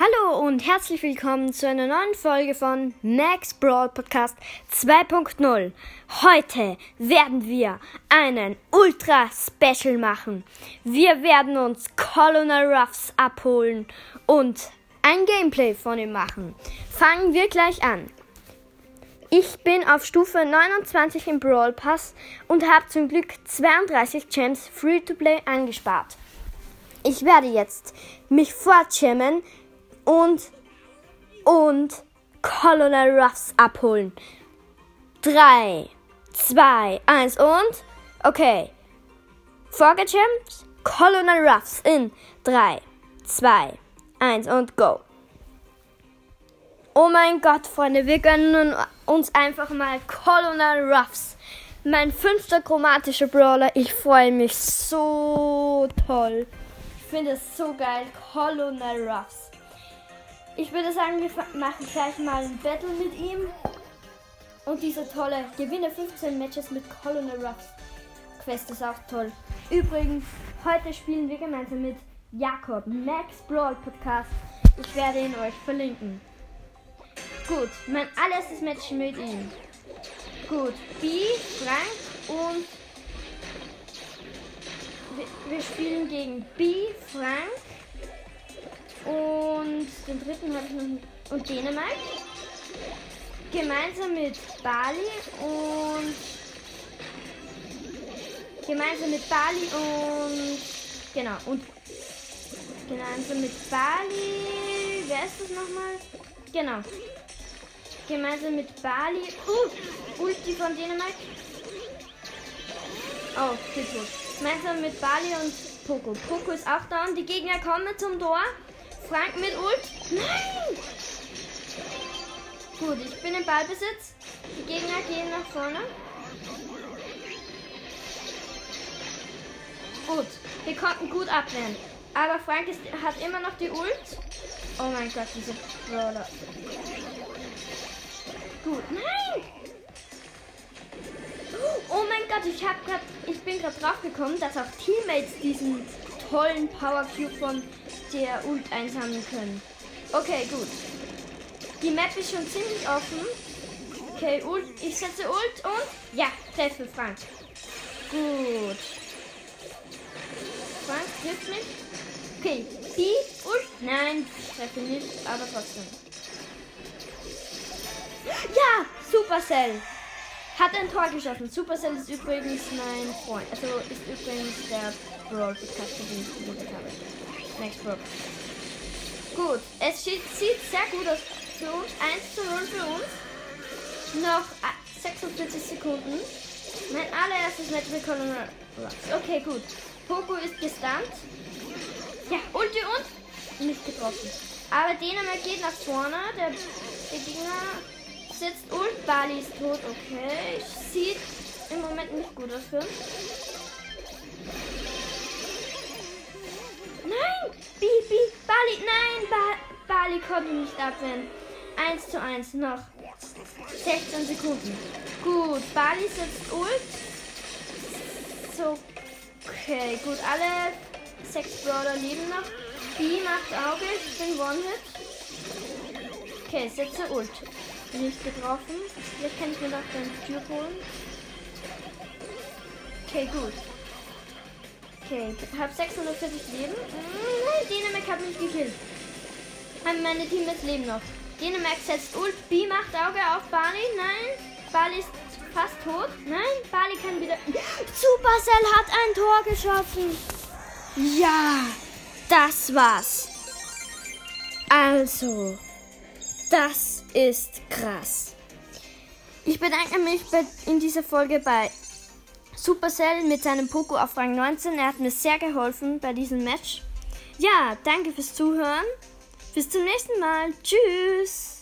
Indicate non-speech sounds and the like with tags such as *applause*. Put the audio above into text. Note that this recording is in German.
Hallo und herzlich willkommen zu einer neuen Folge von Max Brawl Podcast 2.0. Heute werden wir einen Ultra Special machen. Wir werden uns Colonel Ruffs abholen und ein Gameplay von ihm machen. Fangen wir gleich an. Ich bin auf Stufe 29 im Brawl Pass und habe zum Glück 32 Gems Free to Play angespart. Ich werde jetzt mich fortschirmen und, und Colonel Ruffs abholen. 3, 2, 1 und. Okay. Vorgejumpt. Colonel Ruffs in 3, 2, 1 und go. Oh mein Gott, Freunde, wir gönnen uns einfach mal Colonel Ruffs. Mein fünfter chromatischer Brawler. Ich freue mich so toll. Ich finde es so geil. Colonel Ruffs. Ich würde sagen, wir machen gleich mal ein Battle mit ihm. Und diese tolle Gewinne 15 Matches mit Colonel Ruffs. Quest ist auch toll. Übrigens, heute spielen wir gemeinsam mit Jakob, Max Brawl Podcast. Ich werde ihn euch verlinken. Gut, mein allererstes Match mit ihm. Gut, B, Frank und wir, wir spielen gegen B, Frank und den dritten habe ich noch. Und Dänemark. Gemeinsam mit Bali und. Gemeinsam mit Bali und. Genau. Und. Gemeinsam mit Bali. Wer ist das nochmal? Genau. Gemeinsam mit Bali. Uh! Ulti von Dänemark. Oh, viel tot. Gemeinsam mit Bali und Poco. Poco ist auch da und die Gegner kommen zum Tor. Frank mit Ult. Nein! Gut, ich bin im Ballbesitz. Die Gegner gehen nach vorne. Gut, wir konnten gut abwehren. Aber Frank ist, hat immer noch die Ult. Oh mein Gott, diese Brawler. Gut, nein! Oh mein Gott, ich hab grad, ich bin gerade drauf gekommen, dass auch Teammates diesen tollen Power Cube von der Ult einsammeln können. Okay, gut. Die Map ist schon ziemlich offen. Okay, Ult. Ich setze Ult und ja, treffe Frank. Gut. Frank trifft mich. Okay, die Ult. Nein, treffe nicht, aber trotzdem. Ja, Supercell. Hat ein Tor geschossen. Supercell ist übrigens mein Freund. Also ist übrigens der Brawl den ich gebildet habe. Next Brawl. Gut, es sieht, sehr gut aus für uns. 1 zu 0 für uns. Noch 46 Sekunden. Mein allererstes Match mit Colonel Ruffs. Okay, gut. Poco ist gestunt. Ja, Ulti und nicht getroffen. Aber Dänemark geht nach vorne. Der, der Gegner sitzt und Bali ist tot. Okay. Sieht im Moment nicht gut aus für. Nein! Bibi! Bali! Nein! Ba Bali konnte nicht abwehren. 1 zu 1 noch. 16 Sekunden. Gut, Bali sitzt Ult. So. Okay, gut. Alle sechs Brawler leben noch. B macht Auge. Ich bin One-Hit. Okay, setze Ult. Nicht getroffen. Vielleicht kann ich mir noch den Tür holen. Okay, gut. Okay, ich habe 640 Leben. Nein, Dänemark hat mich gekillt. Haben meine Teammates leben noch. Dänemark setzt Ult. B macht Auge auf Bali. Nein. Bali ist fast tot. Nein, Bali kann wieder. *laughs* Supercell hat ein Tor geschossen. Ja, das war's. Also, das ist krass. Ich bedanke mich in dieser Folge bei Supercell mit seinem Poco auf Rang 19. Er hat mir sehr geholfen bei diesem Match. Ja, danke fürs Zuhören. Bis zum nächsten Mal. Tschüss.